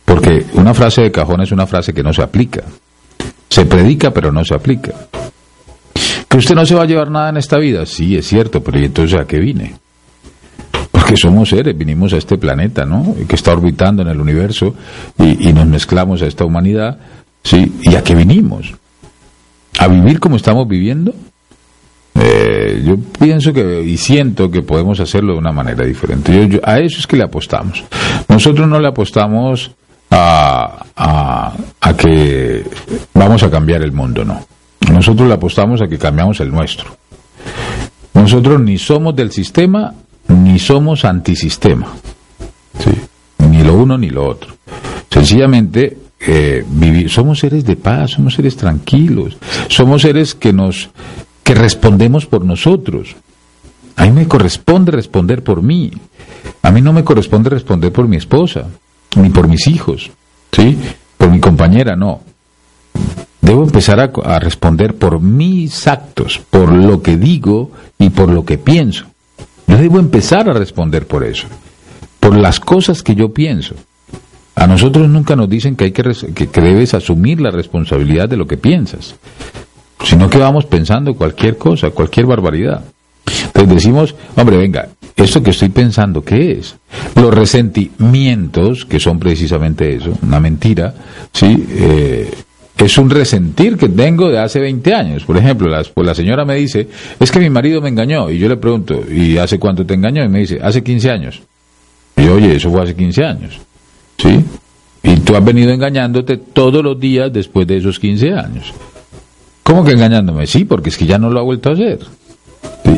porque una frase de cajón es una frase que no se aplica. Se predica, pero no se aplica. ¿Que usted no se va a llevar nada en esta vida? Sí, es cierto, pero ¿y entonces a qué vine? Porque somos seres, vinimos a este planeta, ¿no? Que está orbitando en el universo y, nos mezclamos a esta humanidad, ¿sí? ¿Y a qué vinimos? ¿A vivir como estamos viviendo? Eh, yo pienso que y siento que podemos hacerlo de una manera diferente. a eso es que le apostamos. Nosotros no le apostamos a, a que vamos a cambiar el mundo, no. Nosotros le apostamos a que cambiamos el nuestro. Nosotros ni somos del sistema ni somos antisistema. ¿sí? Ni lo uno ni lo otro. Sencillamente eh, vivir, somos seres de paz, somos seres tranquilos, somos seres que nos que respondemos por nosotros. A mí me corresponde responder por mí. A mí no me corresponde responder por mi esposa, ni por mis hijos, ¿sí? Por mi compañera, no. Debo empezar a, responder por mis actos, por lo que digo y por lo que pienso. Yo debo empezar a responder por eso, por las cosas que yo pienso. A nosotros nunca nos dicen que, hay que, que, debes asumir la responsabilidad de lo que piensas, sino que vamos pensando cualquier cosa, cualquier barbaridad. Entonces decimos, hombre, venga, esto que estoy pensando, ¿qué es? Los resentimientos, que son precisamente eso, una mentira, ¿sí? Eh, es un resentir que tengo de hace 20 años. Por ejemplo, la, pues la señora me dice, es que mi marido me engañó. Y yo le pregunto, ¿y hace cuánto te engañó? Y me dice, hace 15 años. Y yo, oye, eso fue hace 15 años. ¿Sí? Y tú has venido engañándote todos los días después de esos 15 años. ¿Cómo que engañándome? Sí, porque es que ya no lo ha vuelto a hacer.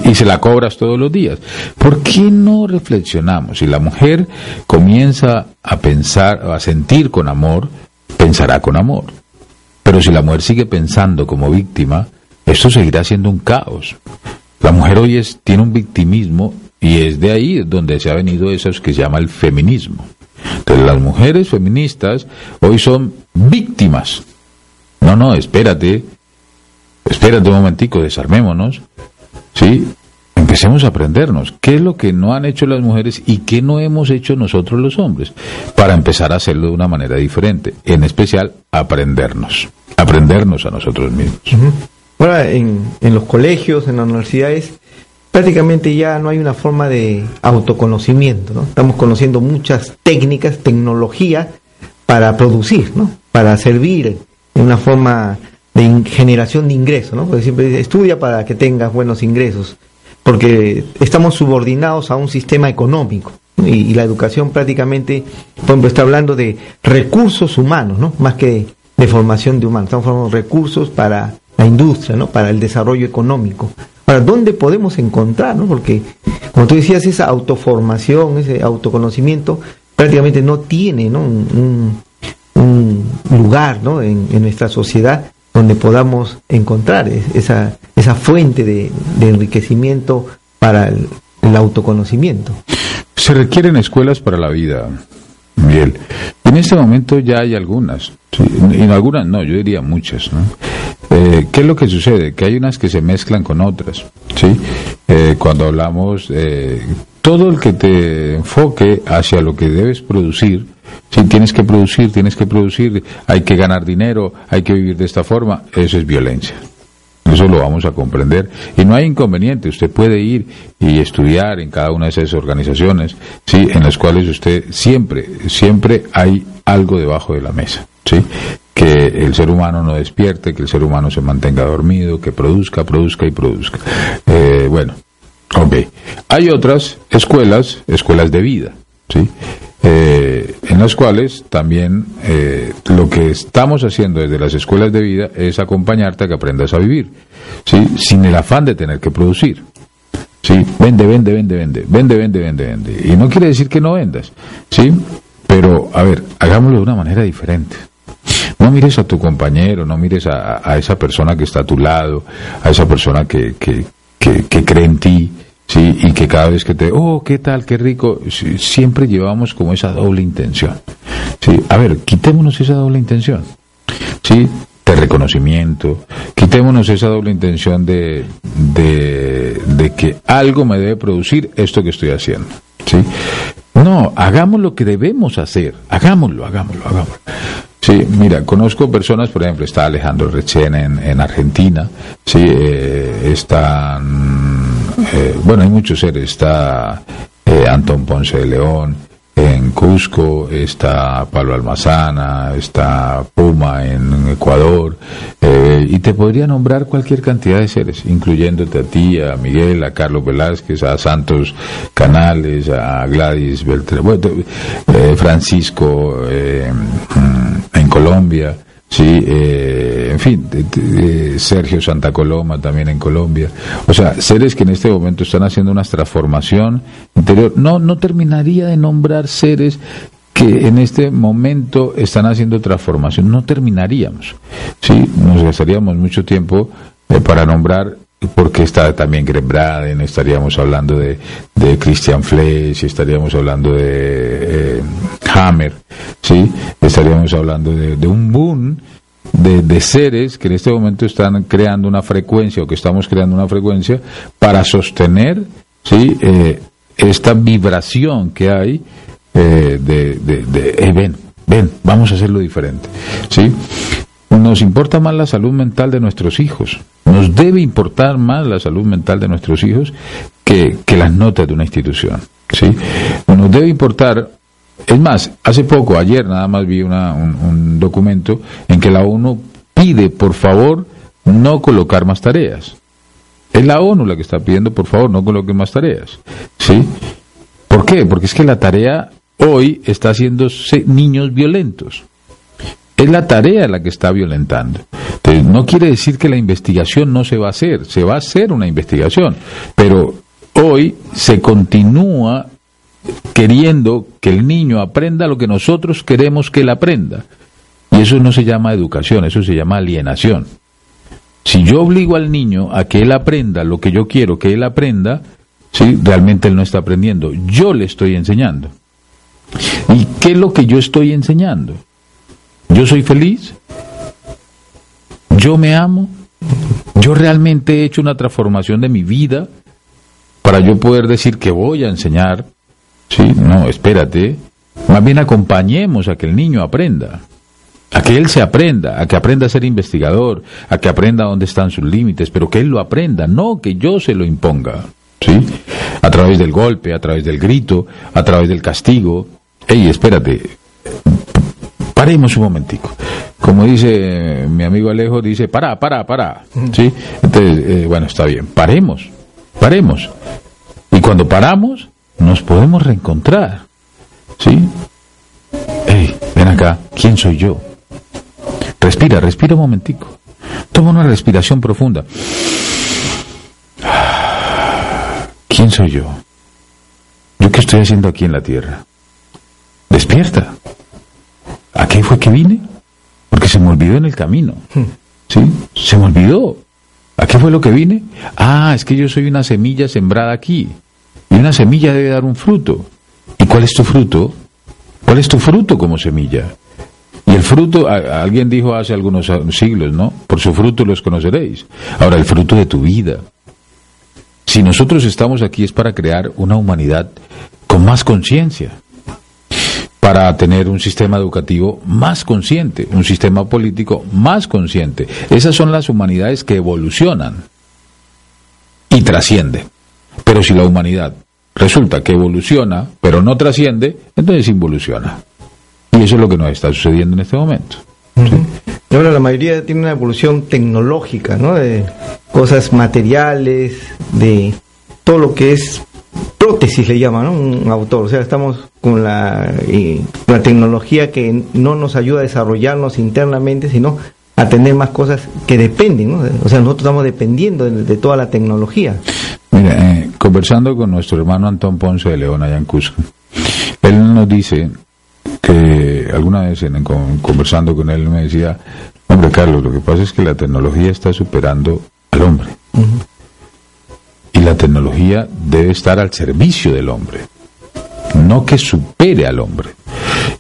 Y se la cobras todos los días. ¿Por qué no reflexionamos? Si la mujer comienza a pensar, a sentir con amor, pensará con amor. Pero si la mujer sigue pensando como víctima, esto seguirá siendo un caos. La mujer hoy es, tiene un victimismo y es de ahí donde se ha venido eso que se llama el feminismo. Entonces las mujeres feministas hoy son víctimas. No, no, espérate, espérate un momentico, desarmémonos, ¿sí? Empecemos a aprendernos qué es lo que no han hecho las mujeres y qué no hemos hecho nosotros los hombres para empezar a hacerlo de una manera diferente, en especial aprendernos, aprendernos a nosotros mismos. Ahora, en, en los colegios, en las universidades, prácticamente ya no hay una forma de autoconocimiento, ¿no? Estamos conociendo muchas técnicas, tecnología para producir, ¿no? Para servir en una forma de generación de ingresos, ¿no? Porque siempre estudia para que tengas buenos ingresos porque estamos subordinados a un sistema económico. Y, la educación prácticamente, por ejemplo, está hablando de recursos humanos, ¿no? Más que de formación de humanos. Estamos formando recursos para la industria, ¿no? Para el desarrollo económico. Ahora, ¿dónde podemos encontrar, no? Porque, como tú decías, esa autoformación, ese autoconocimiento, prácticamente no tiene, ¿no? Un, lugar, ¿no? En, en nuestra sociedad donde podamos encontrar esa, esa fuente de, enriquecimiento para el, autoconocimiento. Se requieren escuelas para la vida, Miguel. En este momento ya hay algunas, en algunas no, yo diría muchas. ¿no? Eh, ¿Qué es lo que sucede? Que hay unas que se mezclan con otras. ¿sí? Eh, cuando hablamos, eh, todo el que te enfoque hacia lo que debes producir, si tienes que producir, tienes que producir, hay que ganar dinero, hay que vivir de esta forma, eso es violencia. Eso lo vamos a comprender. Y no hay inconveniente, usted puede ir y estudiar en cada una de esas organizaciones, ¿sí? en las cuales usted siempre, siempre hay algo debajo de la mesa. ¿sí? Que el ser humano no despierte, que el ser humano se mantenga dormido, que produzca, produzca y produzca. Eh, bueno, ok. Hay otras escuelas, escuelas de vida, ¿sí? Eh, en las cuales también eh, lo que estamos haciendo desde las escuelas de vida es acompañarte a que aprendas a vivir, ¿sí? sin el afán de tener que producir. ¿sí? Vende, vende, vende, vende, vende, vende, vende, vende. Y no quiere decir que no vendas, ¿sí? pero a ver, hagámoslo de una manera diferente. No mires a tu compañero, no mires a, esa persona que está a tu lado, a esa persona que, que, que cree en ti, Sí, y que cada vez que te, oh, qué tal, qué rico, siempre llevamos como esa doble intención. Sí, a ver, quitémonos esa doble intención. Sí, de reconocimiento, quitémonos esa doble intención de, de, de que algo me debe producir esto que estoy haciendo. ¿sí? No, hagamos lo que debemos hacer, hagámoslo, hagámoslo, hagámoslo. Sí, mira, conozco personas, por ejemplo, está Alejandro Rechen en, en Argentina, sí, eh, están eh, bueno, hay muchos seres. Está eh, Antón Ponce de León en Cusco, está Pablo Almazana, está Puma en Ecuador, eh, y te podría nombrar cualquier cantidad de seres, incluyéndote a ti, a Miguel, a Carlos Velázquez, a Santos Canales, a Gladys Beltrán, Francisco en Colombia. Sí, eh, en fin, Sergio Santa Coloma también en Colombia. O sea, seres que en este momento están haciendo una transformación interior. No, no terminaría de nombrar seres que en este momento están haciendo transformación. No terminaríamos. Sí, nos gastaríamos mucho tiempo eh, para nombrar porque está también Greg Braden, estaríamos hablando de, de Christian Flesch, estaríamos hablando de eh, Hammer, ¿sí? estaríamos hablando de, un boom de, seres que en este momento están creando una frecuencia o que estamos creando una frecuencia para sostener ¿sí? Eh, esta vibración que hay eh, de, de, ven, ven, vamos a hacerlo diferente. ¿sí? Nos importa más la salud mental de nuestros hijos. Nos debe importar más la salud mental de nuestros hijos que, las notas de una institución. ¿sí? Nos debe importar es más, hace poco, ayer nada más vi una, un, documento en que la ONU pide, por favor, no colocar más tareas. Es la ONU la que está pidiendo, por favor, no coloquen más tareas. ¿Sí? ¿Por qué? Porque es que la tarea hoy está haciendo niños violentos. Es la tarea la que está violentando. Entonces, no quiere decir que la investigación no se va a hacer, se va a hacer una investigación, pero hoy se continúa queriendo que el niño aprenda lo que nosotros queremos que él aprenda. Y eso no se llama educación, eso se llama alienación. Si yo obligo al niño a que él aprenda lo que yo quiero que él aprenda, ¿sí? realmente él no está aprendiendo. Yo le estoy enseñando. ¿Y qué es lo que yo estoy enseñando? ¿Yo soy feliz? ¿Yo me amo? ¿Yo realmente he hecho una transformación de mi vida para yo poder decir que voy a enseñar? Sí, no, espérate. Más bien acompañemos a que el niño aprenda. A que él se aprenda, a que aprenda a ser investigador, a que aprenda dónde están sus límites, pero que él lo aprenda, no que yo se lo imponga. ¿Sí? A través del golpe, a través del grito, a través del castigo. Ey, espérate, paremos un momentico. Como dice mi amigo Alejo, dice, para, para, para. ¿Sí? Entonces, eh, bueno, está bien, paremos, paremos. Y cuando paramos, nos podemos reencontrar. ¿Sí? Hey, ven acá, ¿quién soy yo? Respira, respira un momentico. Toma una respiración profunda. ¿Quién soy yo? ¿Yo qué estoy haciendo aquí en la tierra? Despierta. ¿A qué fue que vine? Porque se me olvidó en el camino. ¿Sí? Se me olvidó. ¿A qué fue lo que vine? Ah, es que yo soy una semilla sembrada aquí. Una semilla debe dar un fruto. ¿Y cuál es tu fruto? ¿Cuál es tu fruto como semilla? Y el fruto, alguien dijo hace algunos siglos, ¿no? Por su fruto los conoceréis. Ahora, el fruto de tu vida. Si nosotros estamos aquí es para crear una humanidad con más conciencia para tener un sistema educativo más consciente, un sistema político más consciente. Esas son las humanidades que evolucionan y trascienden. Pero si la humanidad resulta que evoluciona, pero no trasciende, entonces involuciona. Y eso es lo que nos está sucediendo en este momento. ahora la mayoría tiene una evolución tecnológica, ¿no? De cosas materiales, de todo lo que es prótesis le llama, ¿no? Un autor. O sea, estamos con la, la tecnología que no nos ayuda a desarrollarnos internamente, sino a tener más cosas que dependen, ¿no? O sea, nosotros estamos dependiendo de, toda la tecnología. Mira, eh, conversando con nuestro hermano Antón Ponce de León allá en Cusco, él nos dice que alguna vez en, conversando con él me decía, hombre Carlos, lo que pasa es que la tecnología está superando al hombre y la tecnología debe estar al servicio del hombre, no que supere al hombre.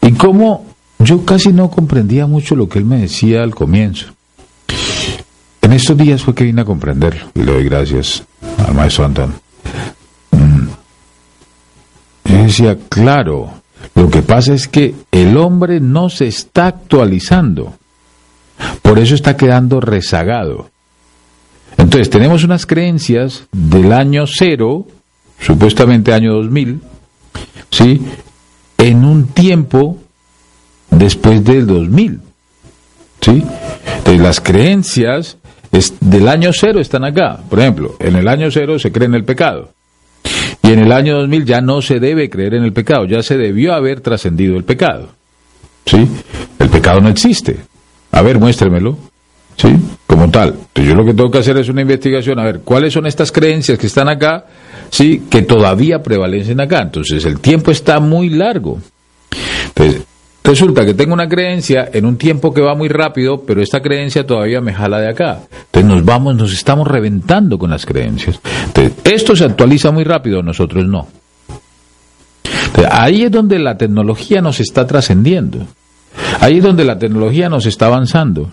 Y como yo casi no comprendía mucho lo que él me decía al comienzo. En estos días fue que vine a comprenderlo y le doy gracias al maestro Antón. Decía, claro, lo que pasa es que el hombre no se está actualizando. Por eso está quedando rezagado. Entonces, tenemos unas creencias del año cero, supuestamente año 2000, ¿sí? En un tiempo después del 2000, ¿sí? Entonces, las creencias del año cero están acá. Por ejemplo, en el año cero se cree en el pecado. Y en el año 2000 ya no se debe creer en el pecado, ya se debió haber trascendido el pecado. ¿Sí? El pecado no existe. A ver, muéstremelo. ¿sí? Como tal. Entonces yo lo que tengo que hacer es una investigación, a ver, ¿cuáles son estas creencias que están acá, sí? Que todavía prevalecen acá. Entonces el tiempo está muy largo. Entonces, Resulta que tengo una creencia en un tiempo que va muy rápido, pero esta creencia todavía me jala de acá. Entonces nos vamos, nos estamos reventando con las creencias. Entonces, esto se actualiza muy rápido, nosotros no. Entonces, ahí es donde la tecnología nos está trascendiendo. Ahí es donde la tecnología nos está avanzando.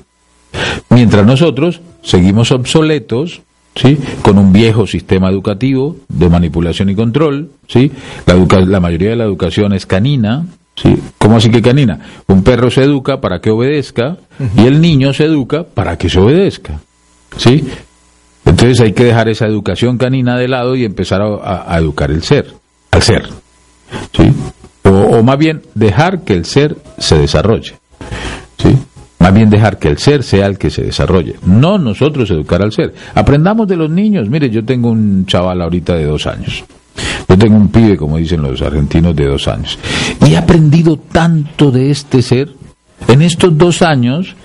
Mientras nosotros seguimos obsoletos, ¿sí? con un viejo sistema educativo de manipulación y control, ¿sí? la, la mayoría de la educación es canina, ¿sí? ¿Cómo así que canina? Un perro se educa para que obedezca y el niño se educa para que se obedezca, ¿sí? Entonces hay que dejar esa educación canina de lado y empezar a, educar el ser, al ser, ¿sí? O, o, más bien dejar que el ser se desarrolle, ¿sí? Más bien dejar que el ser sea el que se desarrolle, no nosotros educar al ser. Aprendamos de los niños. Mire, yo tengo un chaval ahorita de dos años. Yo tengo un pibe, como dicen los argentinos, de dos años. Y he aprendido tanto de este ser en estos dos años,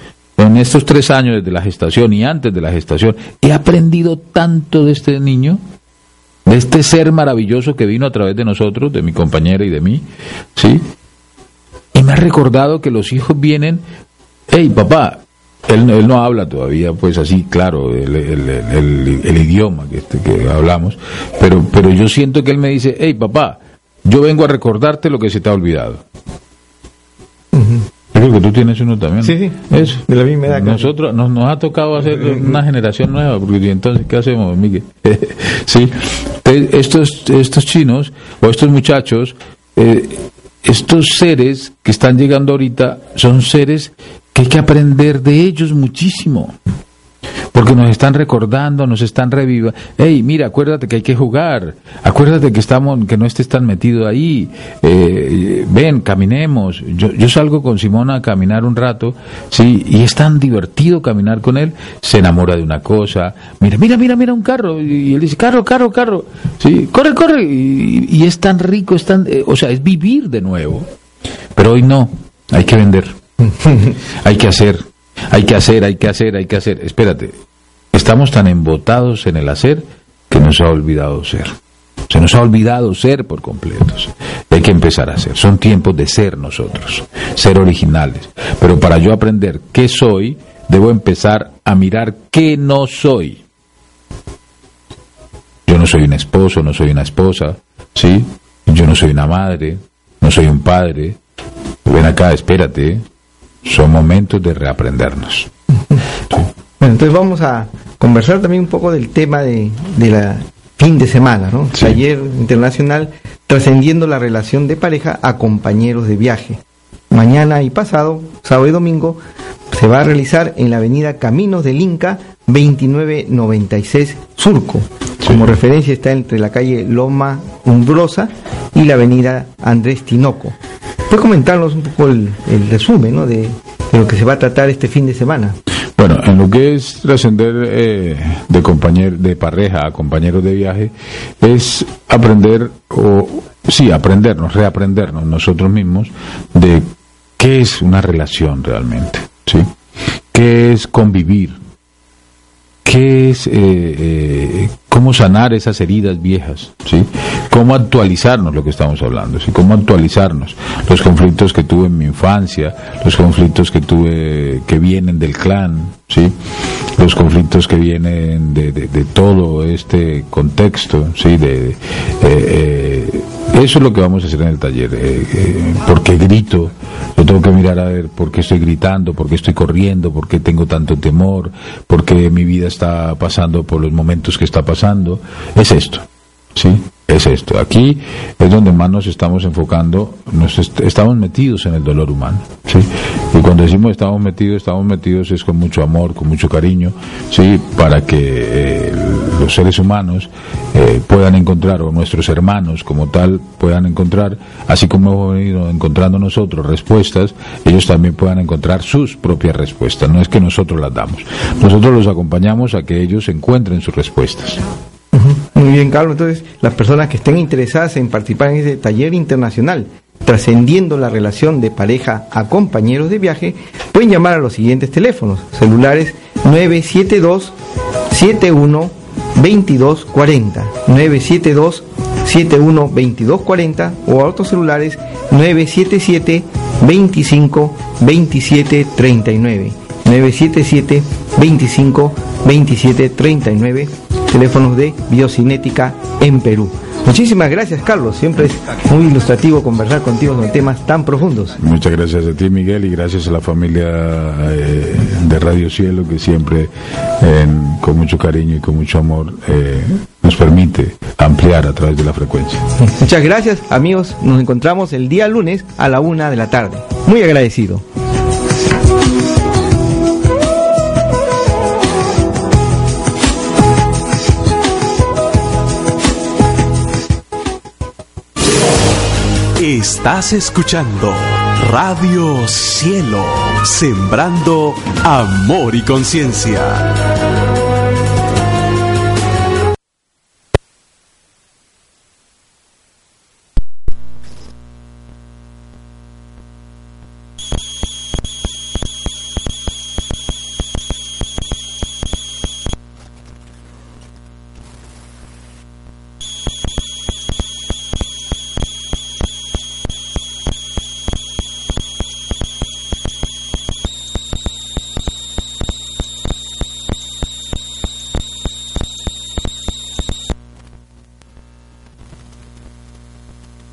en estos tres años desde la gestación y antes de la gestación, he aprendido tanto de este niño, de este ser maravilloso que vino a través de nosotros, de mi compañera y de mí, ¿sí? Y me ha recordado que los hijos vienen hey papá, él, él, no habla todavía, pues así, claro, el, el, idioma que, este, que hablamos, pero, pero yo siento que él me dice, hey papá, yo vengo a recordarte lo que se te ha olvidado. Creo que tú tienes uno también. Sí, sí. Eso. De la misma edad. Nosotros nos, nos ha tocado hacer una generación nueva, porque entonces, ¿qué hacemos, Miguel? *laughs* sí. Estos, estos chinos o estos muchachos, eh, estos seres que están llegando ahorita son seres que hay que aprender de ellos muchísimo. Porque nos están recordando, nos están reviva. Hey, mira, acuérdate que hay que jugar. Acuérdate que estamos, que no estés tan metido ahí. Eh, ven, caminemos. Yo, yo salgo con Simona a caminar un rato, sí, y es tan divertido caminar con él. Se enamora de una cosa. Mira, mira, mira, mira un carro. Y él dice, carro, carro, carro. Sí, corre, corre. Y, es tan rico, es tan, eh, o sea, es vivir de nuevo. Pero hoy no. Hay que vender. *laughs* hay que hacer, hay que hacer, hay que hacer, hay que hacer. Espérate, estamos tan embotados en el hacer que nos ha olvidado ser. Se nos ha olvidado ser por completos. Hay que empezar a ser. Son tiempos de ser nosotros, ser originales. Pero para yo aprender qué soy, debo empezar a mirar qué no soy. Yo no soy un esposo, no soy una esposa, ¿sí? Yo no soy una madre, no soy un padre. Ven acá, espérate son momentos de reaprendernos. *laughs* Bueno, entonces vamos a conversar también un poco del tema de, la fin de semana, ¿no? Taller internacional trascendiendo la relación de pareja a compañeros de viaje. Mañana y pasado, sábado y domingo, se va a realizar en la avenida Caminos del Inca 2996 Surco. Como referencia está entre la calle Loma Umbrosa y la avenida Andrés Tinoco. ¿Puedes comentarnos un poco el, resumen de, lo que se va a tratar este fin de semana? Bueno, en lo que es trascender eh, de compañero, de pareja a compañeros de viaje, es aprender, o sí, aprendernos, reaprendernos nosotros mismos de qué es una relación realmente, ¿sí? ¿Qué es convivir? ¿Qué es, eh, eh, cómo sanar esas heridas viejas? ¿sí? ¿Cómo actualizarnos lo que estamos hablando? ¿Cómo actualizarnos? Los conflictos que tuve en mi infancia, los conflictos que tuve que vienen del clan, ¿sí? los conflictos que vienen de, de, todo este contexto, ¿sí? de, eh, eso es lo que vamos a hacer en el taller. Eh, porque grito, yo tengo que mirar a ver por qué estoy gritando, por qué estoy corriendo, por qué tengo tanto temor, por qué mi vida está pasando por los momentos que está pasando. Es esto, ¿sí? Es esto. Aquí es donde más nos estamos enfocando, nos estamos metidos en el dolor humano, ¿sí? Y cuando decimos estamos metidos, estamos metidos es con mucho amor, con mucho cariño, ¿sí? Para que eh, los seres humanos eh, puedan encontrar, o nuestros hermanos como tal, puedan encontrar, así como hemos venido encontrando nosotros respuestas, ellos también puedan encontrar sus propias respuestas. No es que nosotros las damos. Nosotros los acompañamos a que ellos encuentren sus respuestas. Muy bien, Carlos. Entonces, las personas que estén interesadas en participar en este taller internacional, trascendiendo la relación de pareja a compañeros de viaje, pueden llamar a los siguientes teléfonos, celulares 972 71 2240 972 71 2240 o a otros celulares 977 25 27 39. 977 25 27 39. Teléfonos de Biocinética en Perú. Muchísimas gracias, Carlos. Siempre es muy ilustrativo conversar contigo sobre temas tan profundos. Muchas gracias a ti, Miguel, y gracias a la familia eh, de Radio Cielo que siempre, con mucho cariño y con mucho amor, eh, nos permite ampliar a través de la frecuencia. Muchas gracias, amigos. Nos encontramos el día lunes a la una de la tarde. Muy agradecido. Estás escuchando Radio Cielo, sembrando amor y conciencia.